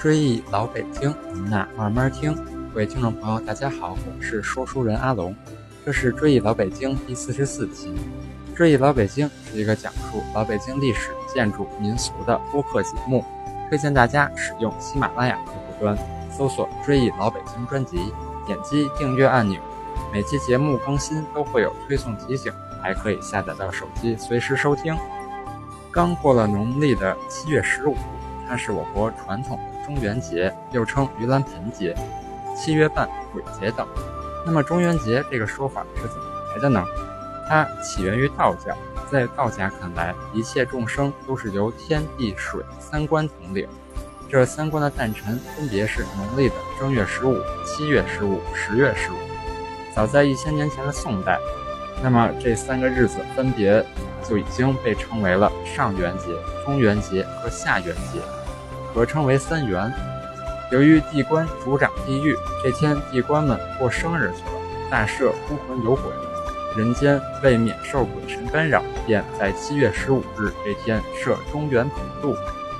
追忆老北京，您呐慢慢听。各位听众朋友，大家好，我是说书人阿龙，这是追忆老北京第四十四期。追忆老北京是一个讲述老北京历史、建筑、民俗的播客节目，推荐大家使用喜马拉雅客户端搜索“追忆老北京”专辑，点击订阅按钮，每期节目更新都会有推送提醒，还可以下载到手机随时收听。刚过了农历的七月十五，它是我国传统中元节，又称盂兰盆节、七月半、鬼节等。那么中元节这个说法是怎么来的呢？它起源于道教，在道家看来，一切众生都是由天地水三官统领，这三官的诞辰分别是农历的正月十五、七月十五、十月十五。早在一千年前的宋代，那么这三个日子分别。就已经被称为了上元节、中元节和下元节，合称为三元。由于地官主掌地狱，这天地官们过生日去了，大赦孤魂有鬼，人间为免受鬼神干扰，便在七月十五日这天设中元普渡，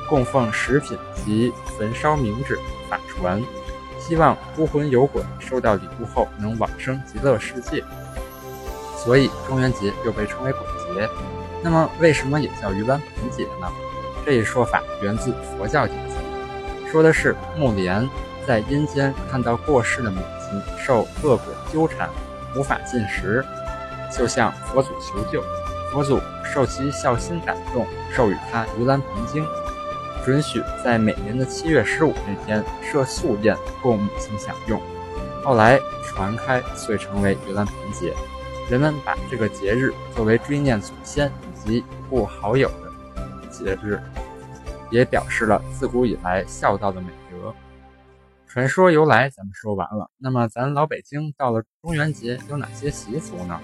供奉食品及焚烧冥纸法传，希望孤魂有鬼收到礼物后能往生极乐世界。所以中元节又被称为鬼节。那么为什么也叫盂兰盆节呢？这一说法源自佛教典籍，说的是木莲在阴间看到过世的母亲受恶鬼纠缠，无法进食，就向佛祖求救。佛祖受其孝心感动，授予他盂兰盆经，准许在每年的七月十五那天设素宴供母亲享用。后来传开，遂成为盂兰盆节。人们把这个节日作为追念祖先及故好友的节日，也表示了自古以来孝道的美德。传说由来咱们说完了，那么咱老北京到了中元节有哪些习俗呢？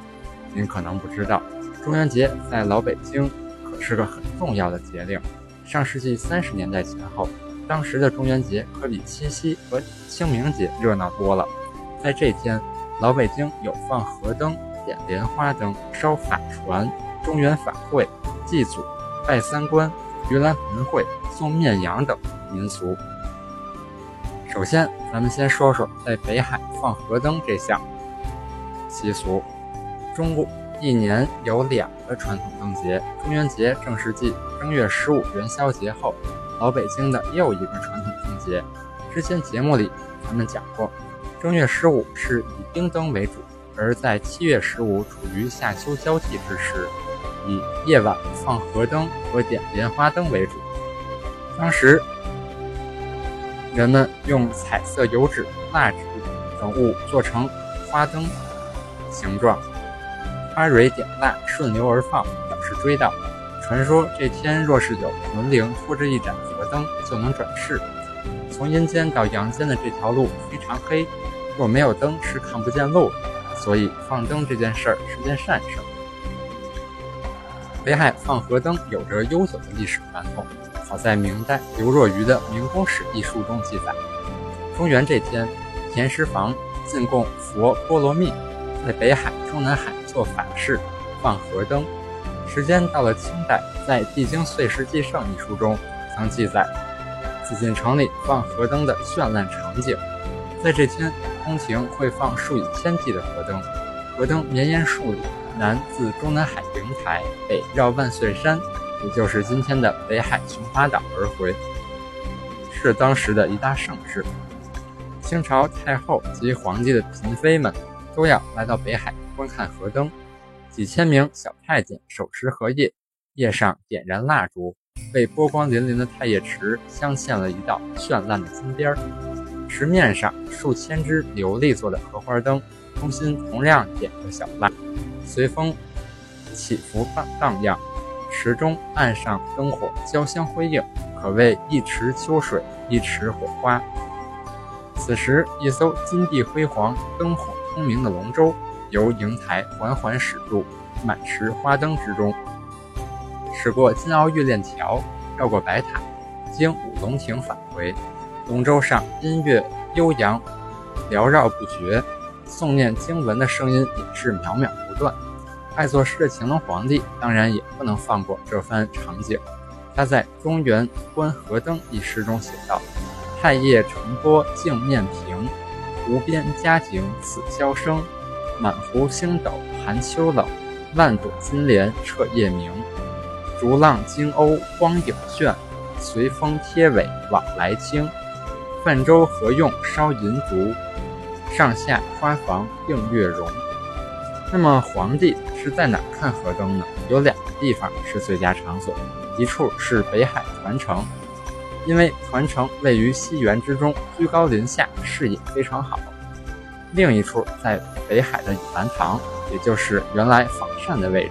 您可能不知道，中元节在老北京可是个很重要的节令。上世纪三十年代前后，当时的中元节可比七夕和清明节热闹多了。在这天，老北京有放河灯。点莲花灯、烧法船、中元法会、祭祖、拜三官、盂兰盆会、送面羊等民俗。首先，咱们先说说在北海放河灯这项习俗。中国一年有两个传统灯节，中元节正是继正月十五元宵节后，老北京的又一个传统灯节。之前节目里咱们讲过，正月十五是以冰灯为主。而在七月十五处于夏秋交替之时，以夜晚放河灯和点莲花灯为主。当时，人们用彩色油纸、蜡纸等物做成花灯形状，花蕊点蜡顺流而放，表示追悼。传说这天若是有魂灵拖着一盏河灯，就能转世。从阴间到阳间的这条路非常黑，若没有灯是看不见路的。所以放灯这件事儿是件善事。北海放河灯有着悠久的历史传统，早在明代刘若愚的《明宫史》一书中记载，中元这天，田师房进贡佛波罗蜜，在北海、中南海做法事，放河灯。时间到了清代，在《帝京岁时记胜》一书中曾记载，紫禁城里放河灯的绚烂场景。在这天。宫廷会放数以千计的河灯，河灯绵延数里，南自中南海瀛台，北绕万岁山，也就是今天的北海琼华岛而回，是当时的一大盛事。清朝太后及皇帝的嫔妃们都要来到北海观看河灯，几千名小太监手持荷叶，叶上点燃蜡烛，为波光粼粼的太液池镶嵌了一道绚烂的金边儿。池面上数千只琉璃做的荷花灯，中心同样点着小蜡，随风起伏荡荡漾。池中岸上灯火交相辉映，可谓一池秋水，一池火花。此时，一艘金碧辉煌、灯火通明的龙舟由瀛台缓缓驶入满池花灯之中，驶过金鳌玉链桥，绕过白塔，经五龙亭返回。龙舟上音乐悠扬，缭绕不绝，诵念经文的声音也是渺渺断。爱作诗的乾隆皇帝当然也不能放过这番场景，他在《中原观河灯》一诗中写道：“菜叶成波镜面平，无边佳景此萧声。满湖星斗寒秋冷，万朵金莲彻夜明。逐浪惊鸥光影炫，随风贴尾往来轻。泛舟何用烧银烛？上下花房映月容。那么皇帝是在哪看河灯呢？有两个地方是最佳场所，一处是北海团城，因为团城位于西园之中，居高临下，视野非常好。另一处在北海的倚兰堂，也就是原来仿膳的位置。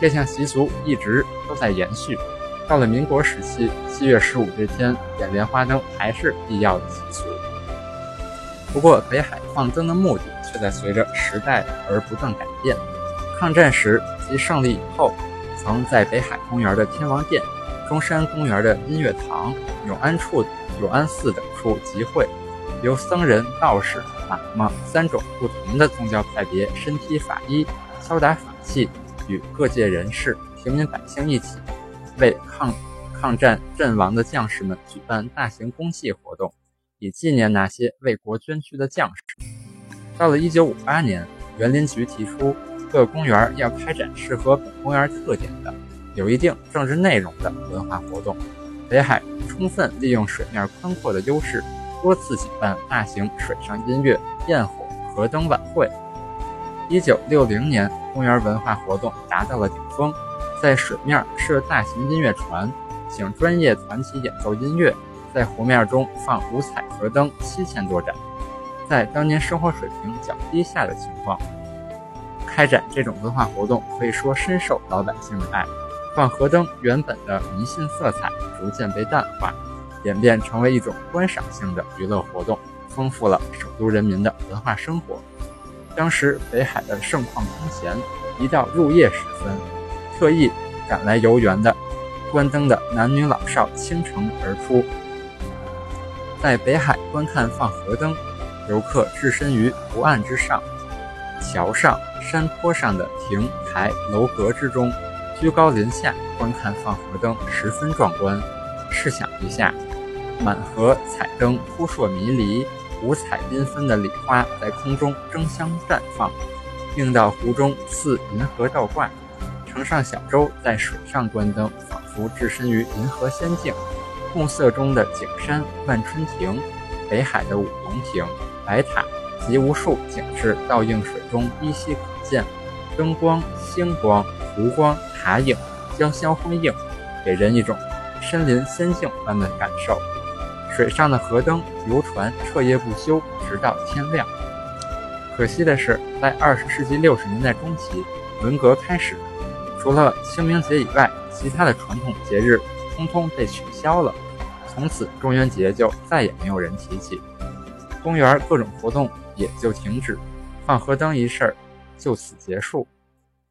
这项习俗一直都在延续，到了民国时期，七月十五这天点莲花灯还是必要的习俗。不过，北海放灯的目的却在随着时代而不断改变。抗战时及胜利以后，曾在北海公园的天王殿、中山公园的音乐堂、永安处、永安寺等处集会，由僧人、道士、喇嘛三种不同的宗教派别身披法衣、敲打法器，与各界人士、平民百姓一起，为抗抗战阵亡的将士们举办大型公祭活动。以纪念那些为国捐躯的将士。到了1958年，园林局提出各公园要开展适合本公园特点的、有一定政治内容的文化活动。北海充分利用水面宽阔的优势，多次举办大型水上音乐、焰火、河灯晚会。1960年，公园文化活动达到了顶峰，在水面设大型音乐船，请专业团体演奏音乐。在湖面中放五彩河灯七千多盏，在当年生活水平较低下的情况，开展这种文化活动可以说深受老百姓的爱。放河灯原本的迷信色彩逐渐被淡化，演变成为一种观赏性的娱乐活动，丰富了首都人民的文化生活。当时北海的盛况空前，一到入夜时分，特意赶来游园的观灯的男女老少倾城而出。在北海观看放河灯，游客置身于湖岸之上，桥上、山坡上的亭台楼阁之中，居高临下观看放河灯，十分壮观。试想一下，满河彩灯扑朔迷离，五彩缤纷的礼花在空中争相绽放，映到湖中似银河倒挂。乘上小舟在水上观灯，仿佛置身于银河仙境。暮色中的景山、万春亭、北海的五龙亭、白塔及无数景致倒映水中依稀可见，灯光、星光、湖光、塔影交相辉映，给人一种身临仙境般的感受。水上的河灯、游船彻夜不休，直到天亮。可惜的是，在二十世纪六十年代中期，文革开始，除了清明节以外，其他的传统节日。通通被取消了，从此中元节就再也没有人提起，公园各种活动也就停止，放河灯一事就此结束。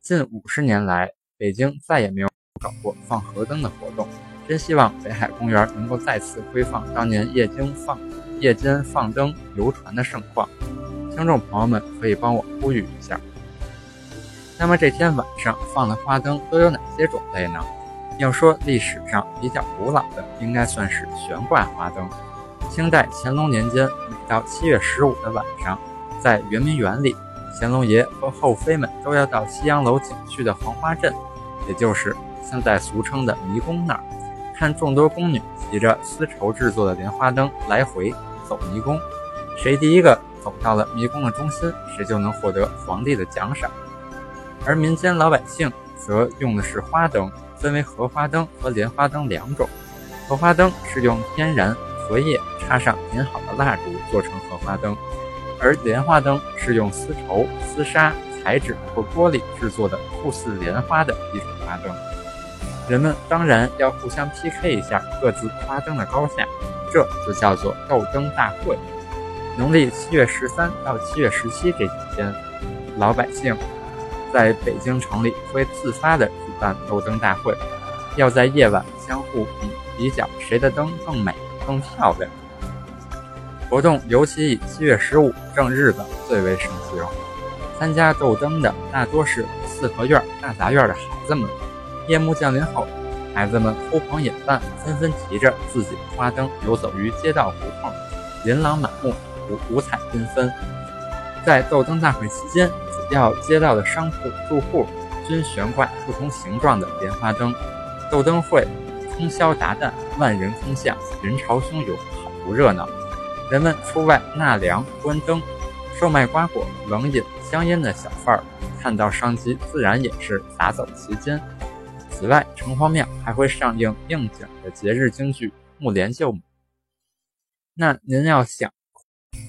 近五十年来，北京再也没有搞过放河灯的活动，真希望北海公园能够再次恢放当年夜间放夜间放灯游船的盛况。听众朋友们可以帮我呼吁一下。那么这天晚上放的花灯都有哪些种类呢？要说历史上比较古老的，应该算是悬挂花灯。清代乾隆年间，每到七月十五的晚上，在圆明园里，乾隆爷和后妃们都要到西洋楼景区的黄花镇，也就是现在俗称的迷宫那儿，看众多宫女骑着丝绸制作的莲花灯来回走迷宫，谁第一个走到了迷宫的中心，谁就能获得皇帝的奖赏。而民间老百姓则用的是花灯。分为荷花灯和莲花灯两种。荷花灯是用天然荷叶插上点好的蜡烛做成荷花灯，而莲花灯是用丝绸、丝纱、彩纸或玻璃制作的酷似莲花的一种花灯。人们当然要互相 PK 一下各自花灯的高下，这就叫做斗灯大会。农历七月十三到七月十七这几天，老百姓在北京城里会自发的举。办斗灯大会，要在夜晚相互比比较谁的灯更美、更漂亮。活动尤其以七月十五正日子最为盛行。参加斗灯的大多是四合院、大杂院的孩子们。夜幕降临后，孩子们呼朋引伴，纷纷提着自己的花灯游走于街道胡同，琳琅满目，五五彩缤纷。在斗灯大会期间，主要街道的商铺住户均悬挂不同形状的莲花灯，斗灯会通宵达旦，万人空巷，人潮汹涌，好不热闹。人们出外纳凉、观灯，售卖瓜果、冷饮、香烟的小贩儿看到商机，自然也是撒走其间。此外，城隍庙还会上映应景的节日京剧《木莲救母》。那您要想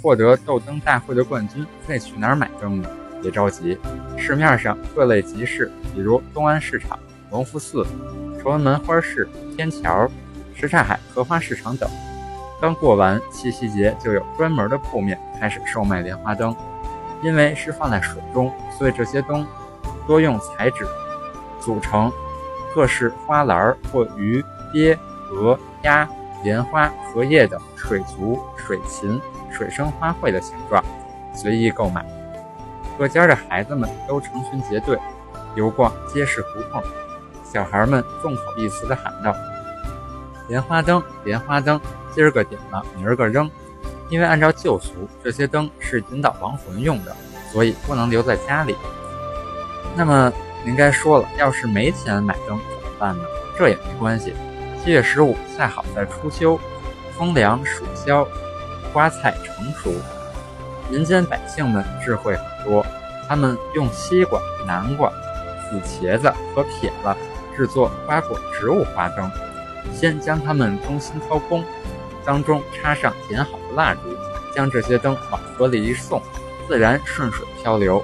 获得斗灯大会的冠军，得去哪儿买灯呢？别着急，市面上各类集市，比如东安市场、隆福寺、崇文门花市、天桥、什刹海荷花市场等。刚过完七夕节，就有专门的铺面开始售卖莲花灯。因为是放在水中，所以这些灯多用彩纸组成各式花篮或鱼、鳖、鹅、鸭、莲花、荷叶等水族、水禽、水生花卉的形状，随意购买。各家的孩子们都成群结队游逛街市胡同，小孩们众口一词地喊道：“莲花灯，莲花灯！”今儿个点了，明儿个扔，因为按照旧俗，这些灯是引导亡魂用的，所以不能留在家里。那么您该说了，要是没钱买灯怎么办呢？这也没关系，七月十五恰好在初秋，风凉暑消，花菜成熟，民间百姓们智慧很多，他们用西瓜、南瓜、紫茄子和撇子制作瓜果植物花灯，先将它们中心掏空。当中插上点好的蜡烛，将这些灯往河里一送，自然顺水漂流。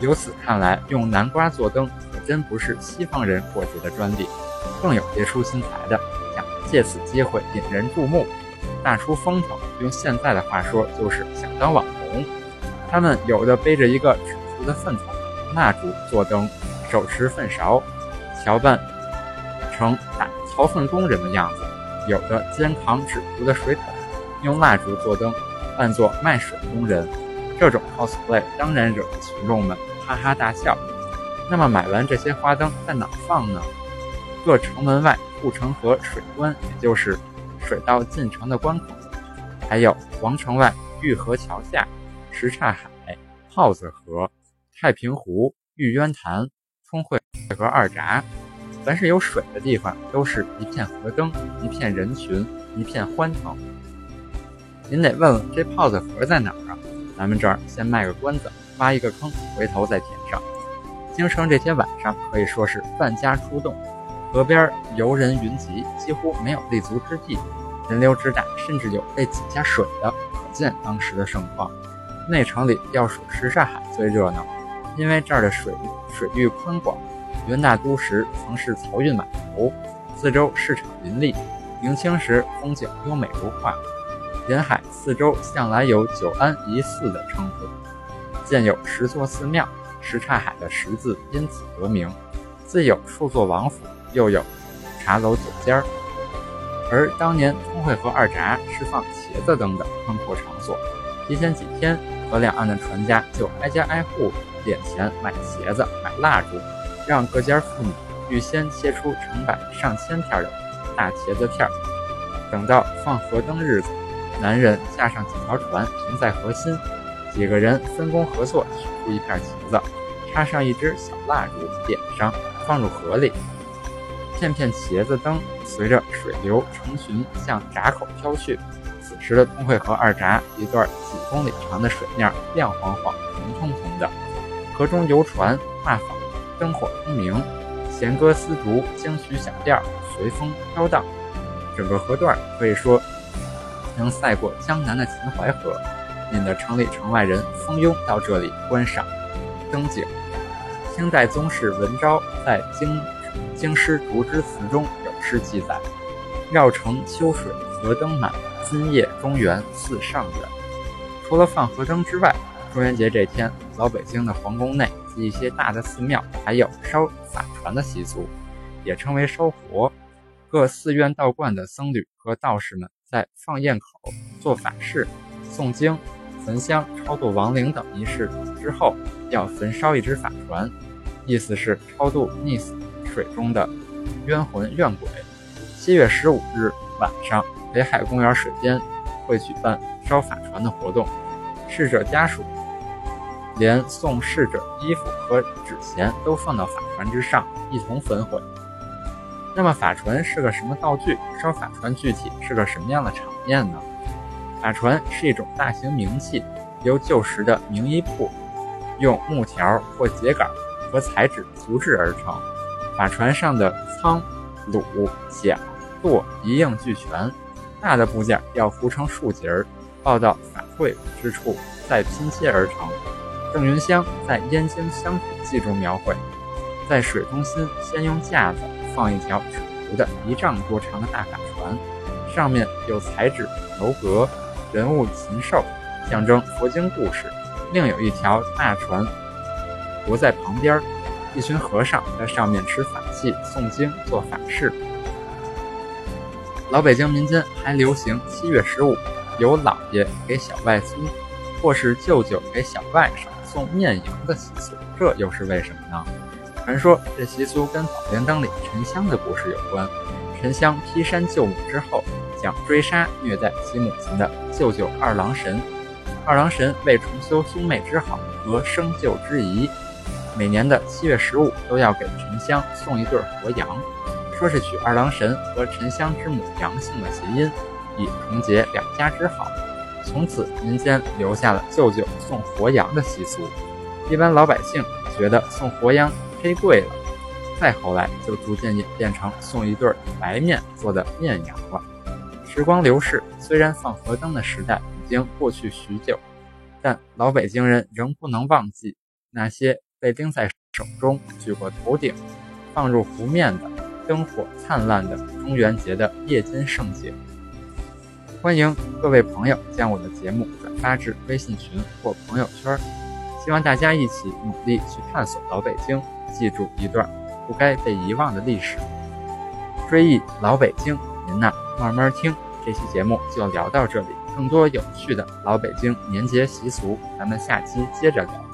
由此看来，用南瓜做灯可真不是西方人过节的专利，更有别出心裁的，想借此机会引人注目，大出风头。用现在的话说，就是想当网红。他们有的背着一个纸糊的粪桶，蜡烛做灯，手持粪勺，调扮成打槽粪工人的样子。有的肩扛纸糊的水桶，用蜡烛做灯，扮作卖水工人。这种 cosplay 当然惹得群众们哈哈大笑。那么买完这些花灯在哪放呢？各城门外护城河水关，也就是水道进城的关口；还有皇城外玉河桥下、什刹海、耗子河、太平湖、玉渊潭、通惠河二闸。凡是有水的地方，都是一片河灯，一片人群，一片欢腾。您得问问这泡子河在哪儿啊？咱们这儿先卖个关子，挖一个坑，回头再填上。京城这天晚上可以说是万家出动，河边游人云集，几乎没有立足之地，人流之大，甚至有被挤下水的，可见当时的盛况。内城里要数什刹海最热闹，因为这儿的水水域宽广。元大都时曾是漕运码头，四周市场林立。明清时风景优美如画，沿海四周向来有“久安一寺”的称呼，建有十座寺庙，什刹海的“十”字因此得名。自有数座王府，又有茶楼酒家。而当年通惠河二闸是放茄子灯的宽阔场所，提前几天，河两岸的船家就挨家挨户点钱买茄子、买蜡烛。让各家妇女预先切出成百上千片的大茄子片儿，等到放河灯日子，男人架上几条船停在河心，几个人分工合作取出一片茄子，插上一支小蜡烛，点上，放入河里。片片茄子灯随着水流成群向闸口飘去。此时的通惠河二闸一段几公里长的水面亮晃晃、红彤彤的，河中游船画舫。灯火通明，弦歌丝竹，京曲小调随风飘荡。整个河段可以说能赛过江南的秦淮河，引得城里城外人蜂拥到这里观赏灯景。清代宗室文昭在《京京师竹枝词》中有诗记载：“绕城秋水河灯满，今夜中原似上元。”除了放河灯之外，中元节这天，老北京的皇宫内。一些大的寺庙还有烧法船的习俗，也称为烧佛。各寺院道观的僧侣和道士们在放焰口做法事、诵经、焚香、超度亡灵等仪式之后，要焚烧一只法船，意思是超度溺死水中的冤魂怨鬼。七月十五日晚上，北海公园水边会举办烧法船的活动，逝者家属连送逝者衣服和纸钱都放到法船之上，一同焚毁。那么法船是个什么道具？烧法船具体是个什么样的场面呢？法船是一种大型冥器，由旧时的冥衣铺用木条或秸秆和彩纸涂制而成。法船上的舱、橹、桨、舵一应俱全，大的部件要糊成竖节儿，抱到法会之处再拼接而成。郑云香在《燕京乡土记》中描绘，在水中心先用架子放一条纸糊的一丈多长的大法船，上面有彩纸楼阁。人物禽兽，象征佛经故事。另有一条大船泊在旁边，一群和尚在上面持法器诵经做法事。老北京民间还流行七月十五由老爷给小外孙，或是舅舅给小外甥送面羊的习俗，这又是为什么呢？传说这习俗跟《宝莲灯》里沉香的故事有关。沉香劈山救母之后。想追杀虐待其母亲的舅舅二郎神，二郎神为重修兄妹之好和生救之谊，每年的七月十五都要给沉香送一对活羊，说是取二郎神和沉香之母杨姓的谐音，以重结两家之好。从此民间留下了舅舅送活羊的习俗。一般老百姓觉得送活羊忒贵了，再后来就逐渐演变成送一对白面做的面羊了。时光流逝，虽然放河灯的时代已经过去许久，但老北京人仍不能忘记那些被拎在手中、举过头顶、放入湖面的灯火灿烂的中元节的夜间盛景。欢迎各位朋友将我的节目转发至微信群或朋友圈，希望大家一起努力去探索老北京，记住一段不该被遗忘的历史，追忆老北京。您呐，慢慢听。这期节目就聊到这里，更多有趣的老北京年节习俗，咱们下期接着聊。